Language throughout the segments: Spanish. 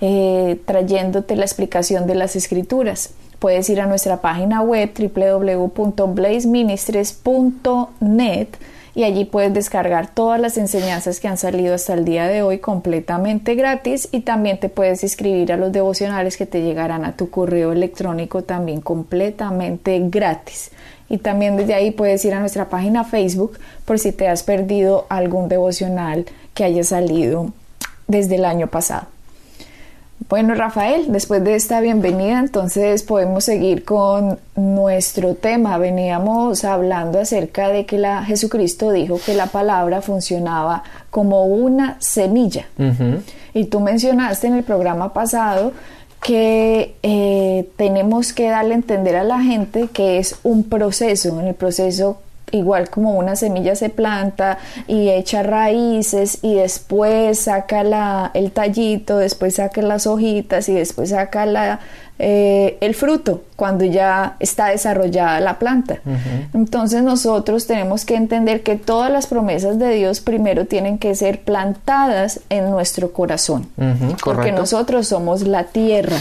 eh, trayéndote la explicación de las escrituras. Puedes ir a nuestra página web www.blazeministries.net y allí puedes descargar todas las enseñanzas que han salido hasta el día de hoy completamente gratis y también te puedes inscribir a los devocionales que te llegarán a tu correo electrónico también completamente gratis. Y también desde ahí puedes ir a nuestra página Facebook por si te has perdido algún devocional que haya salido desde el año pasado. Bueno, Rafael, después de esta bienvenida, entonces podemos seguir con nuestro tema. Veníamos hablando acerca de que la, Jesucristo dijo que la palabra funcionaba como una semilla. Y tú mencionaste en el programa pasado que eh, tenemos que darle a entender a la gente que es un proceso, en el proceso igual como una semilla se planta y echa raíces y después saca la, el tallito, después saca las hojitas y después saca la, eh, el fruto cuando ya está desarrollada la planta. Entonces nosotros tenemos que entender que todas las promesas de Dios primero tienen que ser plantadas en nuestro corazón, porque nosotros somos la tierra,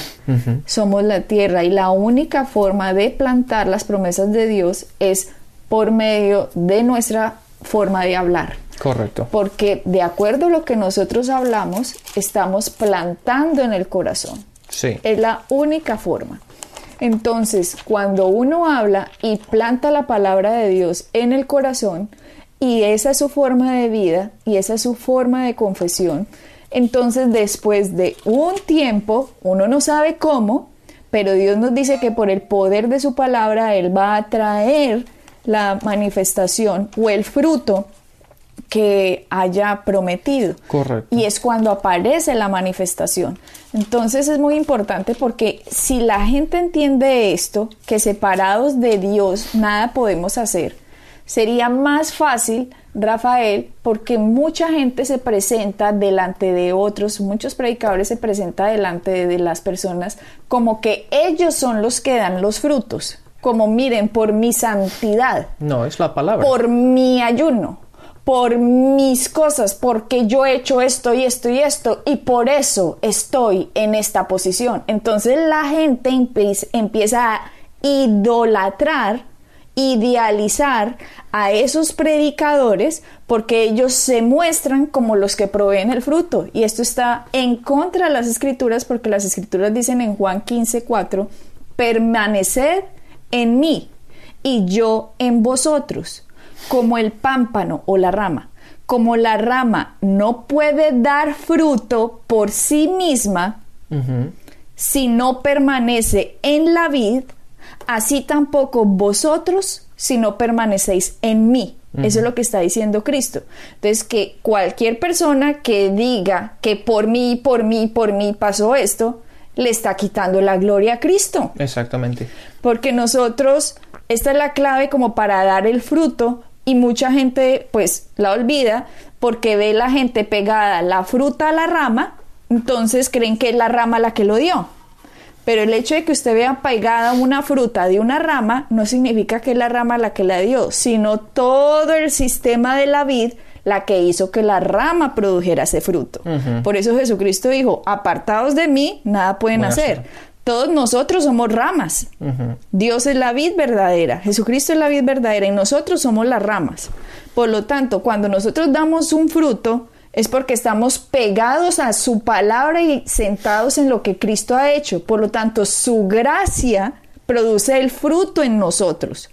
somos la tierra y la única forma de plantar las promesas de Dios es por medio de nuestra forma de hablar. Correcto. Porque de acuerdo a lo que nosotros hablamos, estamos plantando en el corazón. Sí. Es la única forma. Entonces, cuando uno habla y planta la palabra de Dios en el corazón, y esa es su forma de vida, y esa es su forma de confesión, entonces después de un tiempo, uno no sabe cómo, pero Dios nos dice que por el poder de su palabra, Él va a traer la manifestación o el fruto que haya prometido. Correcto. Y es cuando aparece la manifestación. Entonces es muy importante porque si la gente entiende esto, que separados de Dios nada podemos hacer, sería más fácil, Rafael, porque mucha gente se presenta delante de otros, muchos predicadores se presentan delante de las personas como que ellos son los que dan los frutos como miren, por mi santidad. No, es la palabra. Por mi ayuno, por mis cosas, porque yo he hecho esto y esto y esto, y por eso estoy en esta posición. Entonces la gente empieza a idolatrar, idealizar a esos predicadores porque ellos se muestran como los que proveen el fruto. Y esto está en contra de las escrituras porque las escrituras dicen en Juan 15, 4, permaneced en mí y yo en vosotros, como el pámpano o la rama. Como la rama no puede dar fruto por sí misma si no permanece en la vid, así tampoco vosotros si no permanecéis en mí. Eso es lo que está diciendo Cristo. Entonces, que cualquier persona que diga que por mí, por mí, por mí pasó esto, le está quitando la gloria a Cristo. Exactamente. Porque nosotros, esta es la clave como para dar el fruto y mucha gente pues la olvida porque ve la gente pegada la fruta a la rama, entonces creen que es la rama la que lo dio. Pero el hecho de que usted vea pegada una fruta de una rama no significa que es la rama la que la dio, sino todo el sistema de la vid la que hizo que la rama produjera ese fruto. Por eso Jesucristo dijo, apartados de mí, nada pueden hacer. Todos nosotros somos ramas. Dios es la vid verdadera, Jesucristo es la vid verdadera y nosotros somos las ramas. Por lo tanto, cuando nosotros damos un fruto, es porque estamos pegados a su palabra y sentados en lo que Cristo ha hecho. Por lo tanto, su gracia produce el fruto en nosotros.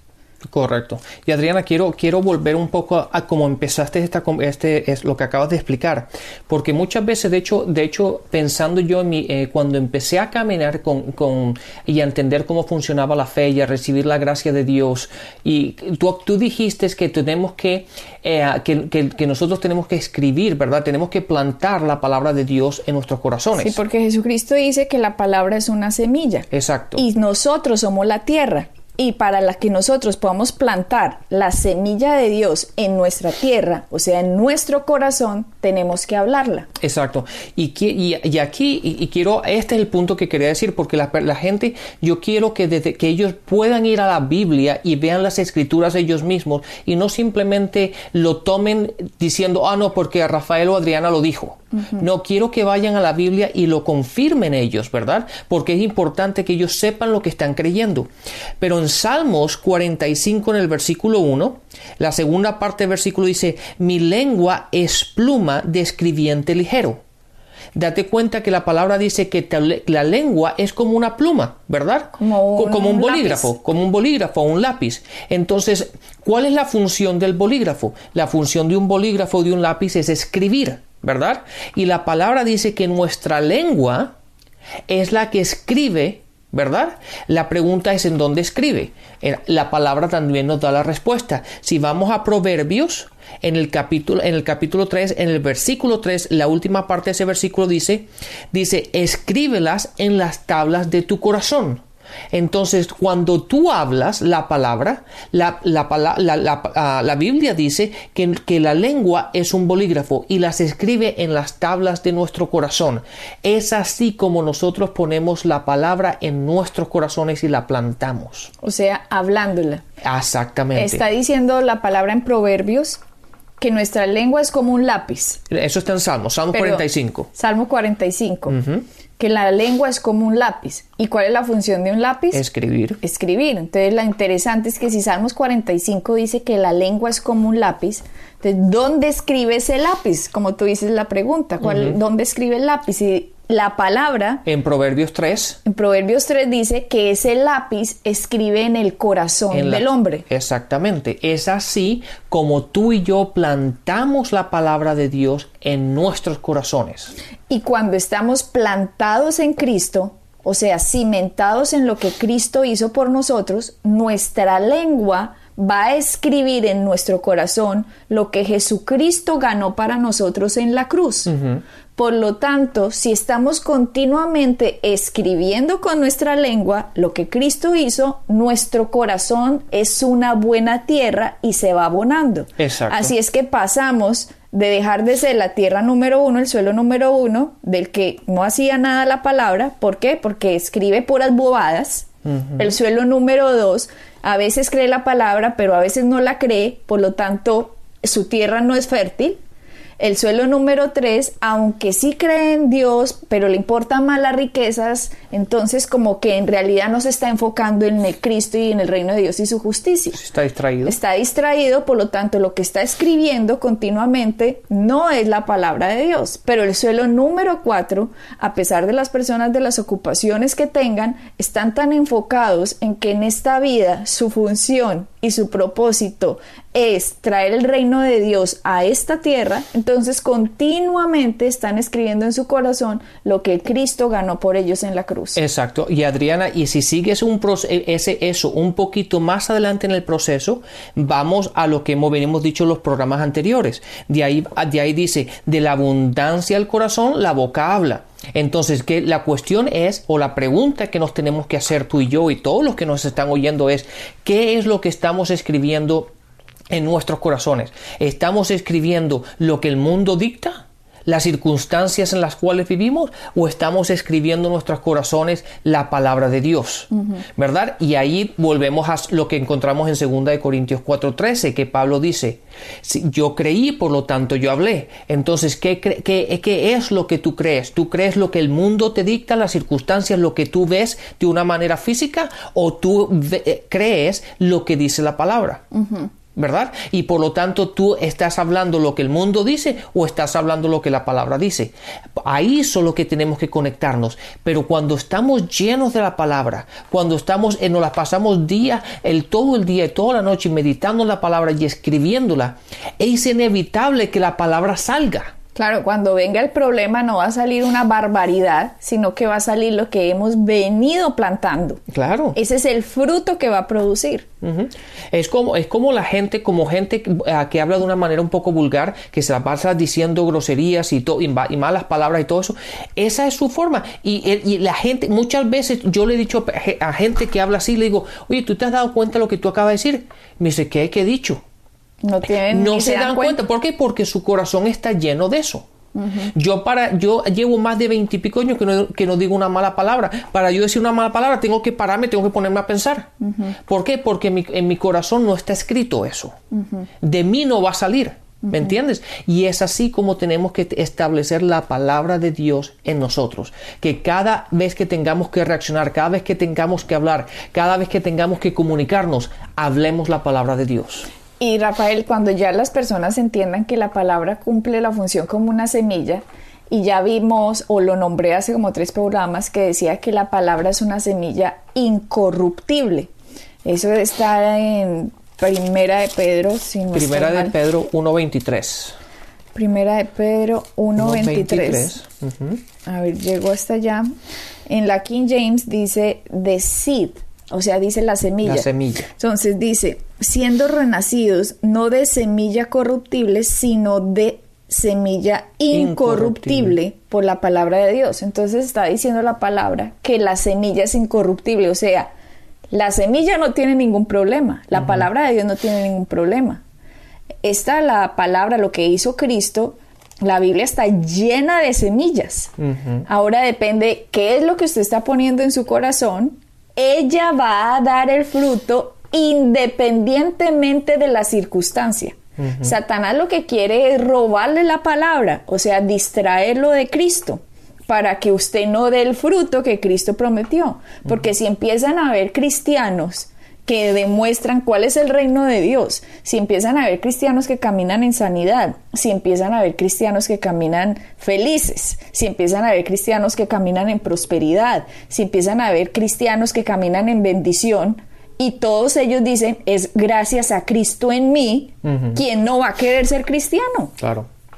Correcto. Y Adriana, quiero, quiero volver un poco a, a cómo empezaste esta, este, es lo que acabas de explicar, porque muchas veces, de hecho, de hecho pensando yo en mi, eh, cuando empecé a caminar con, con, y a entender cómo funcionaba la fe y a recibir la gracia de Dios, y tú, tú dijiste que tenemos que, eh, que, que, que, nosotros tenemos que escribir, ¿verdad? Tenemos que plantar la palabra de Dios en nuestros corazones. Sí, porque Jesucristo dice que la palabra es una semilla. Exacto. Y nosotros somos la tierra y para la que nosotros podamos plantar la semilla de Dios en nuestra tierra, o sea, en nuestro corazón, tenemos que hablarla. Exacto. Y, y, y aquí, y, quiero, este es el punto que quería decir, porque la, la, gente, yo quiero que, desde, que ellos puedan ir a la Biblia y vean las escrituras ellos mismos y no simplemente lo tomen diciendo, ah, no, porque Rafael o Adriana lo dijo. Uh -huh. No, quiero que vayan a la Biblia y lo confirmen ellos, ¿verdad? Porque es importante que ellos sepan lo que están creyendo. Pero en Salmos 45, en el versículo 1, la segunda parte del versículo dice, mi lengua es pluma de escribiente ligero. Date cuenta que la palabra dice que la lengua es como una pluma, ¿verdad? Como un, como un un bolígrafo, lápiz. como un bolígrafo, un lápiz. Entonces, ¿cuál es la función del bolígrafo? La función de un bolígrafo o de un lápiz es escribir, ¿verdad? Y la palabra dice que nuestra lengua es la que escribe ¿verdad? La pregunta es en dónde escribe. La palabra también nos da la respuesta. Si vamos a Proverbios, en el capítulo, en el capítulo 3, en el versículo 3, la última parte de ese versículo dice, dice, escríbelas en las tablas de tu corazón. Entonces, cuando tú hablas la palabra, la, la, la, la, la Biblia dice que, que, la lengua es un bolígrafo y las escribe en las tablas de nuestro corazón. Es así como nosotros ponemos la palabra en nuestros corazones y la plantamos. O sea, hablándola. Exactamente. Está diciendo la palabra en Proverbios que nuestra lengua es como un lápiz. Eso está en Salmo, Salmo Pero, 45. Salmo 45. Uh -huh que la lengua es como un lápiz. ¿Y cuál es la función de un lápiz? Escribir. Escribir. Entonces, lo interesante es que si Salmos 45 dice que la lengua es como un lápiz, entonces, ¿dónde escribe ese lápiz? Como tú dices la pregunta, ¿cuál, uh -huh. ¿dónde escribe el lápiz? Y la palabra... En Proverbios 3. En Proverbios 3 dice que ese lápiz escribe en el corazón en la, del hombre. Exactamente. Es así como tú y yo plantamos la palabra de Dios en nuestros corazones. Y cuando estamos plantados en Cristo, o sea, cimentados en lo que Cristo hizo por nosotros, nuestra lengua va a escribir en nuestro corazón lo que Jesucristo ganó para nosotros en la cruz. Uh -huh. Por lo tanto, si estamos continuamente escribiendo con nuestra lengua lo que Cristo hizo, nuestro corazón es una buena tierra y se va abonando. Exacto. Así es que pasamos de dejar de ser la tierra número uno, el suelo número uno, del que no hacía nada la palabra. ¿Por qué? Porque escribe puras bobadas. Uh -huh. El suelo número dos, a veces cree la palabra, pero a veces no la cree, por lo tanto, su tierra no es fértil. El suelo número 3, aunque sí cree en Dios, pero le importan más las riquezas, entonces como que en realidad no se está enfocando en el Cristo y en el reino de Dios y su justicia. Está distraído. Está distraído, por lo tanto lo que está escribiendo continuamente no es la palabra de Dios. Pero el suelo número 4, a pesar de las personas de las ocupaciones que tengan, están tan enfocados en que en esta vida su función y su propósito es traer el reino de Dios a esta tierra, entonces continuamente están escribiendo en su corazón lo que Cristo ganó por ellos en la cruz. Exacto. Y Adriana, y si sigues un ese, eso un poquito más adelante en el proceso, vamos a lo que hemos venimos dicho en los programas anteriores. De ahí, de ahí dice, de la abundancia del corazón, la boca habla. Entonces, que la cuestión es, o la pregunta que nos tenemos que hacer tú y yo y todos los que nos están oyendo es, ¿qué es lo que estamos escribiendo en nuestros corazones? ¿Estamos escribiendo lo que el mundo dicta? las circunstancias en las cuales vivimos o estamos escribiendo en nuestros corazones la palabra de Dios, uh -huh. ¿verdad? Y ahí volvemos a lo que encontramos en 2 de Corintios 4:13 que Pablo dice, yo creí, por lo tanto yo hablé. Entonces, ¿qué, qué, ¿qué es lo que tú crees? ¿Tú crees lo que el mundo te dicta, las circunstancias, lo que tú ves de una manera física o tú crees lo que dice la palabra? Uh -huh. ¿Verdad? Y por lo tanto tú estás hablando lo que el mundo dice o estás hablando lo que la palabra dice. Ahí es lo que tenemos que conectarnos. Pero cuando estamos llenos de la palabra, cuando estamos, eh, nos la pasamos día, el todo el día y toda la noche meditando la palabra y escribiéndola, es inevitable que la palabra salga. Claro, cuando venga el problema no va a salir una barbaridad, sino que va a salir lo que hemos venido plantando. Claro. Ese es el fruto que va a producir. Es como es como la gente, como gente eh, que habla de una manera un poco vulgar, que se la pasa diciendo groserías y, y, malas palabras y todo eso. Esa es su forma. Y, la gente, muchas veces yo le he dicho a gente que habla así, le digo, oye, ¿tú te has dado cuenta de lo que tú acabas de decir? Me dice, ¿qué? ¿Qué he dicho? No, tienen, no se, dan, cuenta. ¿Por qué? Porque su corazón está lleno de eso. Yo para yo llevo más de veintipico años que no, que no, digo una mala palabra. Para yo decir una mala palabra tengo que pararme, tengo que ponerme a pensar. ¿Por qué? Porque en mi, corazón no está escrito eso. De mí no va a salir. ¿Me entiendes? Y es así como tenemos que establecer la palabra de Dios en nosotros. Que cada vez que tengamos que reaccionar, cada vez que tengamos que hablar, cada vez que tengamos que comunicarnos, hablemos la palabra de Dios. Y Rafael, cuando ya las personas entiendan que la palabra cumple la función como una semilla, y ya vimos, o lo nombré hace como tres programas, que decía que la palabra es una semilla incorruptible. Eso está en Primera de Pedro, si Primera de Pedro 1.23. Primera de Pedro 1.23. A ver, llegó hasta allá. En la King James dice the seed, o sea, dice la semilla. La semilla. Entonces dice, siendo renacidos no de semilla corruptible, sino de semilla incorruptible, por la palabra de Dios. Entonces está diciendo la palabra que la semilla es incorruptible, o sea, la semilla no tiene ningún problema, la palabra de Dios no tiene ningún problema. Esta la palabra, lo que hizo Cristo, la Biblia está llena de semillas. Ahora depende qué es lo que usted está poniendo en su corazón ella va a dar el fruto independientemente de la circunstancia. Satanás lo que quiere es robarle la palabra, o sea, distraerlo de Cristo para que usted no dé el fruto que Cristo prometió. Porque si empiezan a haber cristianos que demuestran cuál es el reino de Dios, si empiezan a ver cristianos que caminan en sanidad, si empiezan a ver cristianos que caminan felices, si empiezan a ver cristianos que caminan en prosperidad, si empiezan a ver cristianos que caminan en bendición, y todos ellos dicen, es gracias a Cristo en mí, quien no va a querer ser cristiano?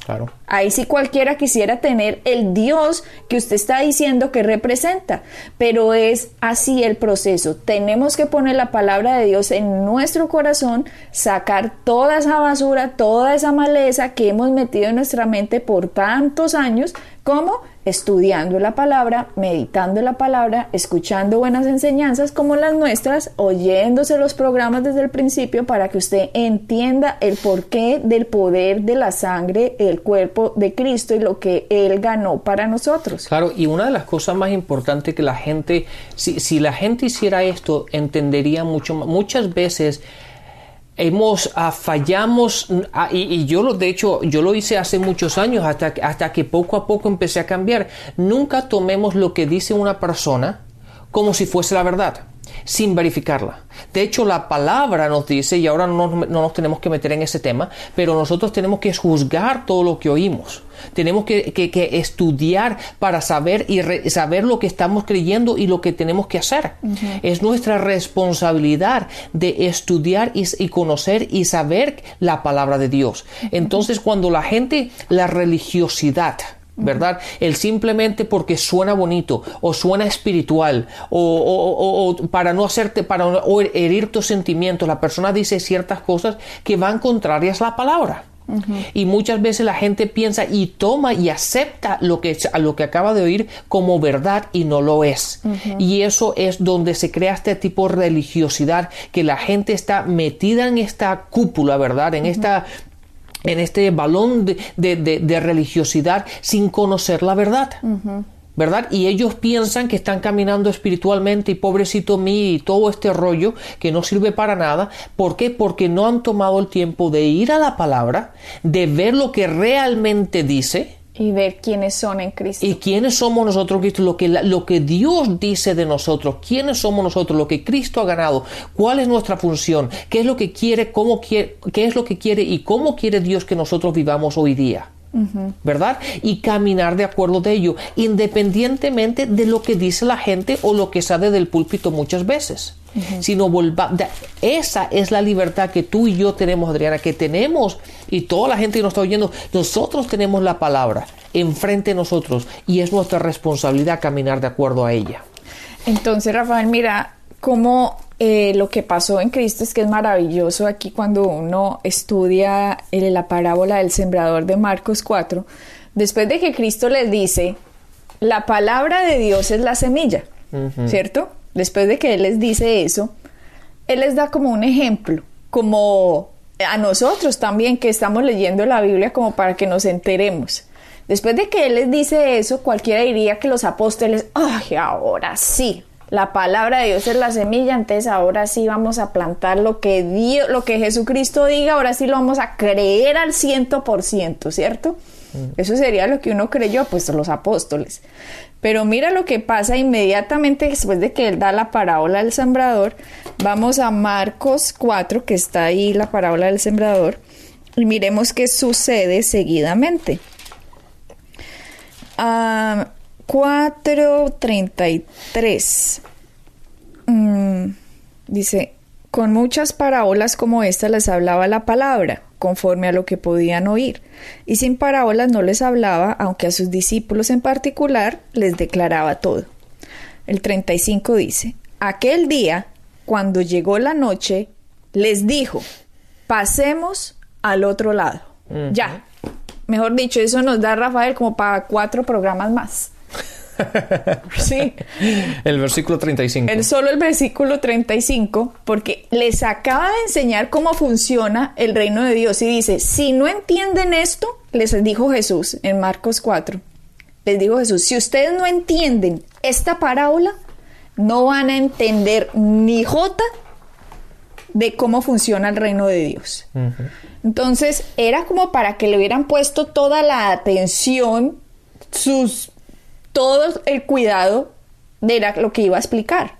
Claro. Ahí sí cualquiera quisiera tener el Dios que usted está diciendo que representa, pero es así el proceso. Tenemos que poner la palabra de Dios en nuestro corazón, sacar toda esa basura, toda esa maleza que hemos metido en nuestra mente por tantos años, como estudiando la palabra, meditando la palabra, escuchando buenas enseñanzas como las nuestras, oyéndose los programas desde el principio para que usted entienda el porqué del poder de la sangre, el cuerpo de Cristo y lo que Él ganó para nosotros. Claro, y una de las cosas más importantes que la gente, si, si la gente hiciera esto, entendería mucho, muchas veces hemos ah, fallamos ah, y, yo lo de hecho yo lo hice hace muchos años hasta, hasta que poco a poco empecé a cambiar. Nunca tomemos lo que dice una persona como si fuese la verdad sin verificarla. De hecho, la palabra nos dice, y ahora no, nos tenemos que meter en ese tema, pero nosotros tenemos que juzgar todo lo que oímos. Tenemos que, estudiar para saber y saber lo que estamos creyendo y lo que tenemos que hacer. Es nuestra responsabilidad de estudiar y, conocer y saber la palabra de Dios. Entonces, cuando la gente, la religiosidad, ¿verdad? El simplemente porque suena bonito o suena espiritual o, para no hacerte, para o herir tus sentimientos, la persona dice ciertas cosas que van contrarias a la palabra. Y muchas veces la gente piensa y toma y acepta lo que, lo que acaba de oír como verdad y no lo es. Y eso es donde se crea este tipo de religiosidad, que la gente está metida en esta cúpula, ¿verdad? En esta en este balón de, religiosidad sin conocer la verdad. ¿verdad? Y ellos piensan que están caminando espiritualmente y pobrecito mí y todo este rollo que no sirve para nada. ¿Por qué? Porque no han tomado el tiempo de ir a la palabra, de ver lo que realmente dice Y ver quiénes son en Cristo. Y quiénes somos nosotros, Cristo, lo que, lo que Dios dice de nosotros, quiénes somos nosotros, lo que Cristo ha ganado, cuál es nuestra función, qué es lo que quiere, cómo quiere, qué es lo que quiere y cómo quiere Dios que nosotros vivamos hoy día. ¿Verdad? Y caminar de acuerdo de ello, independientemente de lo que dice la gente o lo que sale del púlpito muchas veces. Sino volva, esa es la libertad que tú y yo tenemos, Adriana, que tenemos y toda la gente que nos está oyendo, nosotros tenemos la palabra enfrente de nosotros y es nuestra responsabilidad caminar de acuerdo a ella. Entonces, Rafael, mira cómo eh, lo que pasó en Cristo es que es maravilloso aquí cuando uno estudia eh, la parábola del sembrador de Marcos 4, después de que Cristo les dice, la palabra de Dios es la semilla, ¿cierto? Después de que Él les dice eso, Él les da como un ejemplo, como a nosotros también que estamos leyendo la Biblia como para que nos enteremos. Después de que Él les dice eso, cualquiera diría que los apóstoles, ay, ahora sí, la palabra de Dios es la semilla, entonces ahora sí vamos a plantar lo que Dios, lo que Jesucristo diga, ahora sí lo vamos a creer al ciento por ciento, ¿cierto? Mm. Eso sería lo que uno creyó, pues los apóstoles. Pero mira lo que pasa inmediatamente después de que él da la parábola del sembrador. Vamos a Marcos 4, que está ahí la parábola del sembrador, y miremos qué sucede seguidamente. Ah, 4.33 mm, dice, con muchas parábolas como esta les hablaba la palabra, conforme a lo que podían oír, y sin parábolas no les hablaba, aunque a sus discípulos en particular les declaraba todo. El 35 dice, aquel día, cuando llegó la noche, les dijo, pasemos al otro lado. Ya. Mejor dicho, eso nos da Rafael como para cuatro programas más. sí. El versículo 35. El, solo el versículo 35, porque les acaba de enseñar cómo funciona el reino de Dios y dice, si no entienden esto, les dijo Jesús en Marcos 4, les dijo Jesús, si ustedes no entienden esta parábola, no van a entender ni jota de cómo funciona el reino de Dios. Entonces, era como para que le hubieran puesto toda la atención, sus todo el cuidado de lo que iba a explicar.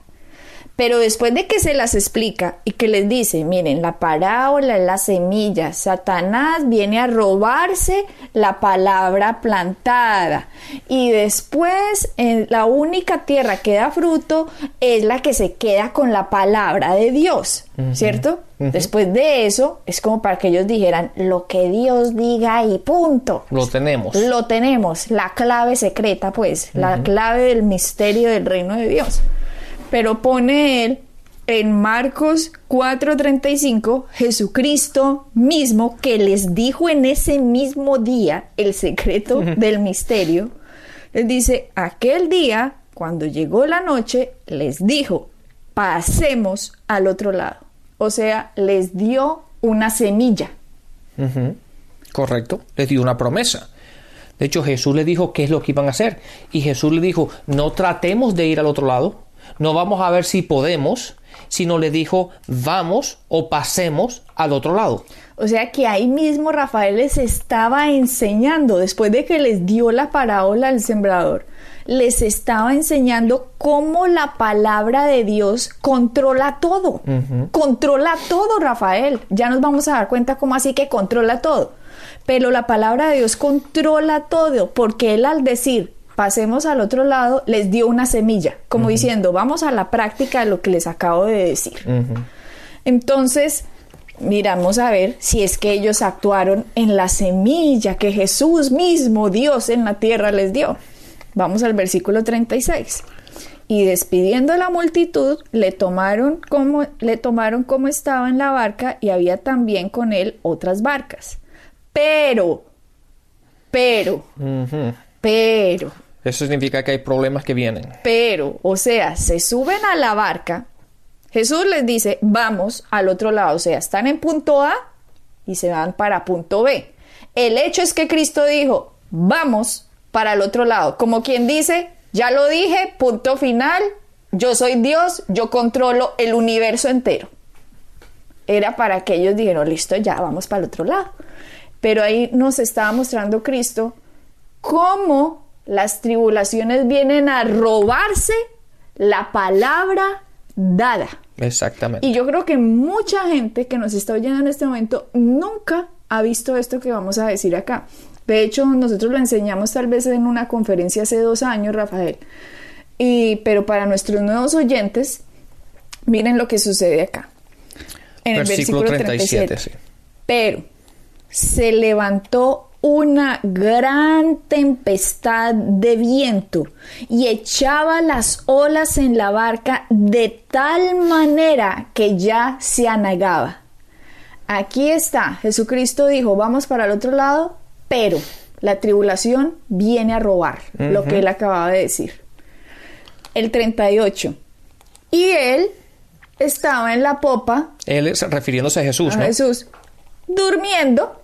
Pero después de que se las explica y que les dice, miren, la parábola es la semilla, Satanás viene a robarse la palabra plantada y después en la única tierra que da fruto es la que se queda con la palabra de Dios, ¿cierto? Después de eso es como para que ellos dijeran, lo que Dios diga y punto. Lo tenemos. Lo tenemos, la clave secreta pues, la clave del misterio del reino de Dios pero pone él en Marcos 4:35, Jesucristo mismo que les dijo en ese mismo día el secreto del misterio, les dice, aquel día, cuando llegó la noche, les dijo, pasemos al otro lado. O sea, les dio una semilla. Correcto, les dio una promesa. De hecho, Jesús le dijo qué es lo que iban a hacer. Y Jesús le dijo, no tratemos de ir al otro lado, no vamos a ver si podemos, sino le dijo, vamos o pasemos al otro lado. O sea que ahí mismo Rafael les estaba enseñando, después de que les dio la parábola al sembrador, les estaba enseñando cómo la palabra de Dios controla todo. Controla todo, Rafael. Ya nos vamos a dar cuenta cómo así que controla todo. Pero la palabra de Dios controla todo, porque Él al decir, pasemos al otro lado, les dio una semilla, como diciendo, vamos a la práctica de lo que les acabo de decir. Entonces, miramos a ver si es que ellos actuaron en la semilla que Jesús mismo, Dios en la tierra, les dio. Vamos al versículo 36. Y despidiendo a la multitud, le tomaron como, le tomaron como estaba en la barca y había también con él otras barcas. Pero, pero, pero, eso significa que hay problemas que vienen. Pero, o sea, se suben a la barca. Jesús les dice, vamos al otro lado. O sea, están en punto A y se van para punto B. El hecho es que Cristo dijo, vamos para el otro lado. Como quien dice, ya lo dije, punto final, yo soy Dios, yo controlo el universo entero. Era para que ellos dijeran, listo, ya vamos para el otro lado. Pero ahí nos estaba mostrando Cristo cómo las tribulaciones vienen a robarse la palabra dada. Exactamente. Y yo creo que mucha gente que nos está oyendo en este momento nunca ha visto esto que vamos a decir acá. De hecho, nosotros lo enseñamos tal vez en una conferencia hace dos años, Rafael. Y, pero para nuestros nuevos oyentes, miren lo que sucede acá. En el versículo 37. Pero se levantó una gran tempestad de viento y echaba las olas en la barca de tal manera que ya se anegaba. Aquí está, Jesucristo dijo, vamos para el otro lado, pero la tribulación viene a robar, lo que él acababa de decir. El 38. Y él estaba en la popa. Él es refiriéndose a Jesús, a Jesús, durmiendo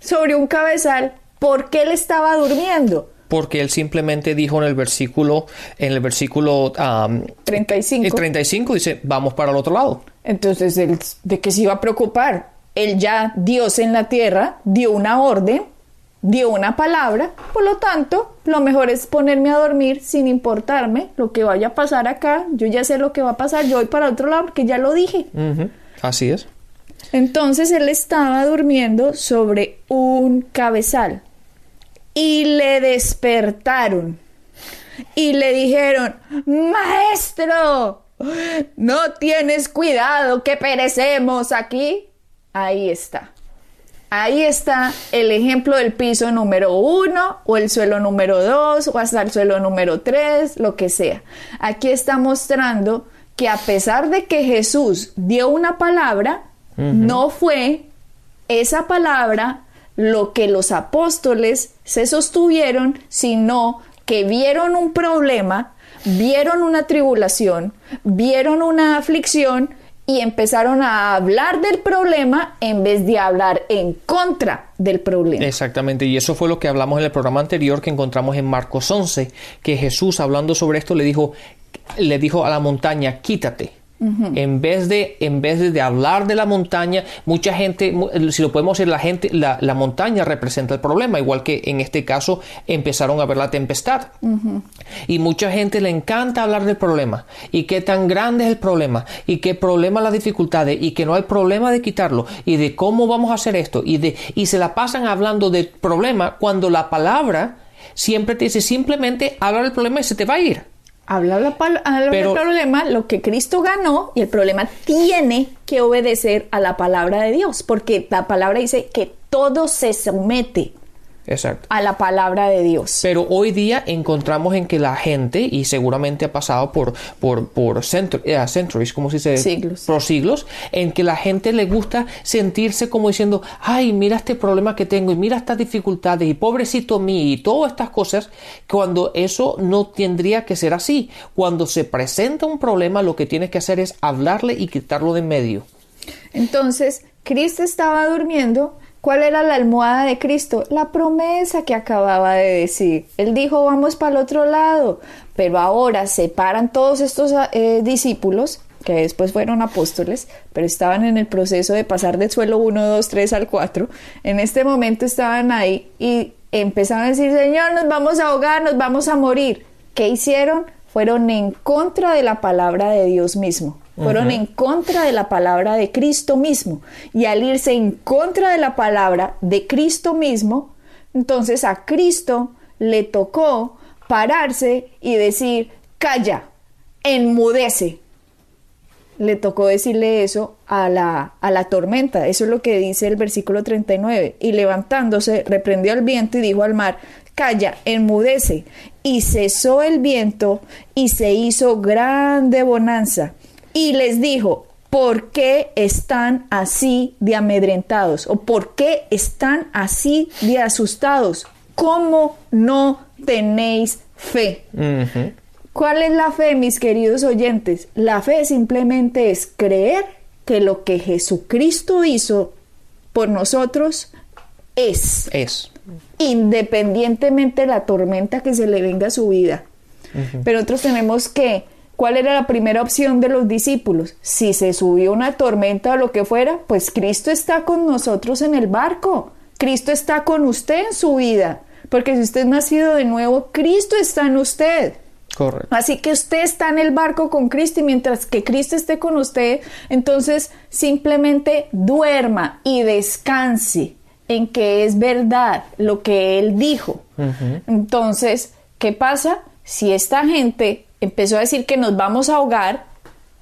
sobre un cabezal. ¿Por qué él estaba durmiendo? Porque él simplemente dijo en el versículo, en el versículo 35. El 35 dice, vamos para el otro lado. Entonces, él, ¿de qué se iba a preocupar? Él ya, Dios en la tierra, dio una orden, dio una palabra, por lo tanto, lo mejor es ponerme a dormir sin importarme lo que vaya a pasar acá. Yo ya sé lo que va a pasar, yo voy para otro lado porque ya lo dije. Así es. Entonces él estaba durmiendo sobre un cabezal y le despertaron y le dijeron, Maestro, no tienes cuidado que perecemos aquí. Ahí está. Ahí está el ejemplo del piso número uno o el suelo número dos o hasta el suelo número tres, lo que sea. Aquí está mostrando que a pesar de que Jesús dio una palabra, no fue esa palabra lo que los apóstoles se sostuvieron, sino que vieron un problema, vieron una tribulación, vieron una aflicción y empezaron a hablar del problema en vez de hablar en contra del problema. Exactamente, y eso fue lo que hablamos en el programa anterior que encontramos en Marcos 11, que Jesús hablando sobre esto le dijo, le dijo a la montaña, quítate. En vez de, en vez de, hablar de la montaña, mucha gente, si lo podemos decir, la gente, la, la montaña representa el problema, igual que en este caso empezaron a ver la tempestad. Y mucha gente le encanta hablar del problema. Y qué tan grande es el problema y qué problema las dificultades y que no hay problema de quitarlo y de cómo vamos a hacer esto y de y se la pasan hablando del problema cuando la palabra siempre te dice simplemente hablar del problema y se te va a ir habla la del problema, lo que Cristo ganó, y el problema tiene que obedecer a la palabra de Dios, porque la palabra dice que todo se somete Exacto. a la palabra de Dios. Pero hoy día encontramos en que la gente, y seguramente ha pasado por, por, por eh, centuries, como se dice? Siglos. Por siglos, en que la gente le gusta sentirse como diciendo, ay, mira este problema que tengo, y mira estas dificultades, y pobrecito mí, y todas estas cosas, cuando eso no tendría que ser así. Cuando se presenta un problema, lo que tienes que hacer es hablarle y quitarlo de en medio. Entonces, Cristo estaba durmiendo ¿Cuál era la almohada de Cristo? La promesa que acababa de decir. Él dijo, vamos para el otro lado. Pero ahora se paran todos estos eh, discípulos, que después fueron apóstoles, pero estaban en el proceso de pasar del suelo 1, 2, 3 al 4. En este momento estaban ahí y empezaron a decir, Señor, nos vamos a ahogar, nos vamos a morir. ¿Qué hicieron? Fueron en contra de la palabra de Dios mismo fueron en contra de la palabra de Cristo mismo. Y al irse en contra de la palabra de Cristo mismo, entonces a Cristo le tocó pararse y decir, calla, enmudece. Le tocó decirle eso a la, a la tormenta. Eso es lo que dice el versículo 39. Y levantándose, reprendió al viento y dijo al mar, calla, enmudece. Y cesó el viento y se hizo grande bonanza y les dijo, ¿por qué están así de amedrentados? ¿O por qué están así de asustados? ¿Cómo no tenéis fe? ¿Cuál es la fe, mis queridos oyentes? La fe simplemente es creer que lo que Jesucristo hizo por nosotros es. Es. Independientemente de la tormenta que se le venga a su vida. Pero nosotros tenemos que ¿Cuál era la primera opción de los discípulos? Si se subió una tormenta o lo que fuera, pues Cristo está con nosotros en el barco. Cristo está con usted en su vida. Porque si usted es nacido de nuevo, Cristo está en usted. Correcto. Así que usted está en el barco con Cristo y mientras que Cristo esté con usted, entonces simplemente duerma y descanse en que es verdad lo que Él dijo. Entonces, ¿qué pasa? Si esta gente empezó a decir que nos vamos a ahogar,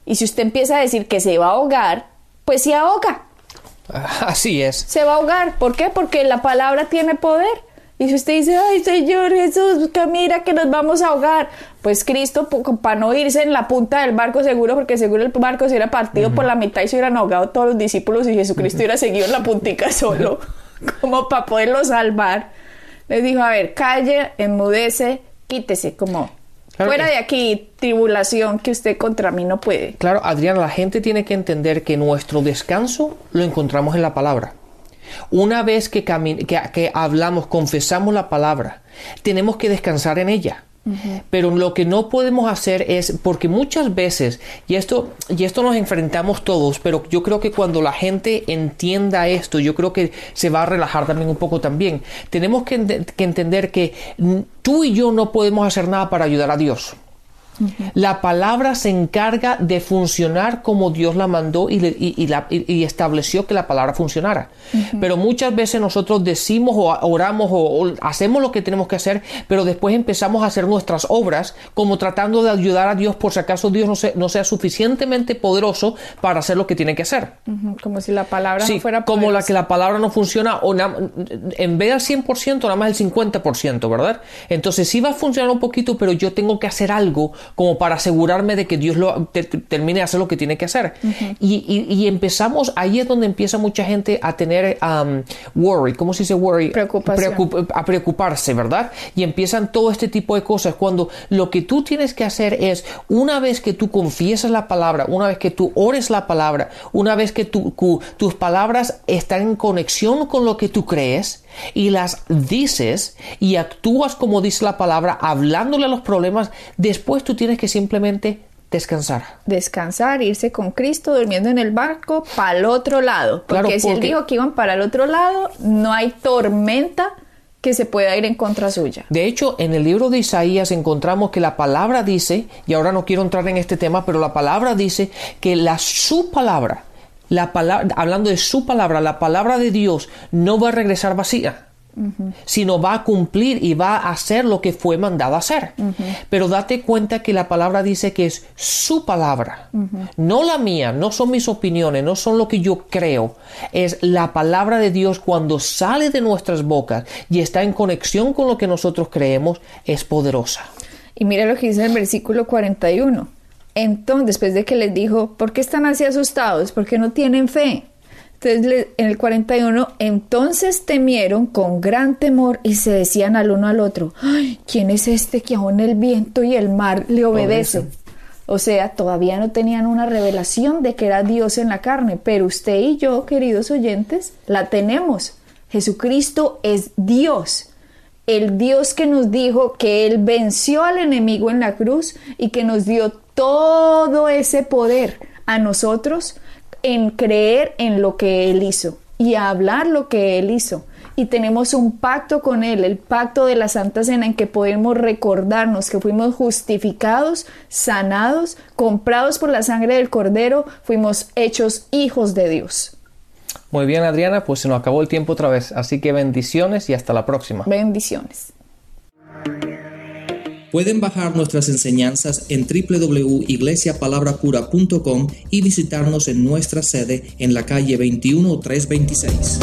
y si usted empieza a decir que se va a ahogar, pues se ahoga. Así es. Se va a ahogar. ¿Por qué? Porque la palabra tiene poder. Y si usted dice, ay Señor Jesús, que mira que nos vamos a ahogar, pues Cristo, para no irse en la punta del barco seguro, porque seguro el barco se hubiera partido por la mitad y se hubieran ahogado todos los discípulos y Jesucristo hubiera seguido en la puntica solo, como para poderlo salvar. Les dijo, a ver, calle, enmudece, quítese, como fuera de aquí, tribulación que usted contra mí no puede. Claro, Adriana, la gente tiene que entender que nuestro descanso lo encontramos en la palabra. Una vez que, que, hablamos, confesamos la palabra, tenemos que descansar en ella. Pero lo que no podemos hacer es, porque muchas veces, y esto, y esto nos enfrentamos todos, pero yo creo que cuando la gente entienda esto, yo creo que se va a relajar también un poco también. Tenemos que, que entender que tú y yo no podemos hacer nada para ayudar a Dios. La palabra se encarga de funcionar como Dios la mandó y, estableció que la palabra funcionara. Pero muchas veces nosotros decimos o oramos o, hacemos lo que tenemos que hacer, pero después empezamos a hacer nuestras obras como tratando de ayudar a Dios por si acaso Dios no, sea suficientemente poderoso para hacer lo que tiene que hacer. Como si la palabra no fuera Como la que la palabra no funciona o en vez del 100%, nada más el 50%, ¿verdad? Entonces sí va a funcionar un poquito, pero yo tengo que hacer algo como para asegurarme de que Dios lo, termine de hacer lo que tiene que hacer. y, empezamos, ahí es donde empieza mucha gente a tener um, worry, ¿cómo se dice worry? a preocuparse, ¿verdad? Y empiezan todo este tipo de cosas cuando lo que tú tienes que hacer es, una vez que tú confiesas la palabra, una vez que tú ores la palabra, una vez que tus palabras están en conexión con lo que tú crees, y las dices y actúas como dice la palabra, hablándole a los problemas, después tú tienes que simplemente descansar. Descansar, irse con Cristo, durmiendo en el barco, para el otro lado. Porque, si él dijo que iban para el otro lado, no hay tormenta que se pueda ir en contra suya. De hecho, en el libro de Isaías encontramos que la palabra dice, y ahora no quiero entrar en este tema, pero la palabra dice que la su palabra la palabra, hablando de su palabra, la palabra de Dios no va a regresar vacía. sino va a cumplir y va a hacer lo que fue mandado a hacer. Pero date cuenta que la palabra dice que es su palabra, no la mía, no son mis opiniones, no son lo que yo creo, es la palabra de Dios cuando sale de nuestras bocas y está en conexión con lo que nosotros creemos, es poderosa. Y mira lo que dice en el versículo 41. Entonces, después de que les dijo, ¿por qué están así asustados? ¿Por qué no tienen fe? Entonces, en el 41, entonces temieron con gran temor y se decían al uno al otro, Ay, ¿quién es este que aún el viento y el mar le obedecen? O sea, todavía no tenían una revelación de que era Dios en la carne, pero usted y yo, queridos oyentes, la tenemos. Jesucristo es Dios el Dios que nos dijo que Él venció al enemigo en la cruz y que nos dio todo ese poder a nosotros en creer en lo que Él hizo y hablar lo que Él hizo. Y tenemos un pacto con Él, el pacto de la Santa Cena, en que podemos recordarnos que fuimos justificados, sanados, comprados por la sangre del Cordero, fuimos hechos hijos de Dios. Muy bien, Adriana, pues se nos acabó el tiempo otra vez, así que bendiciones y hasta la próxima. Bendiciones. Pueden bajar nuestras enseñanzas en www.iglesiapalabracura.com y visitarnos en nuestra sede en la calle 21326.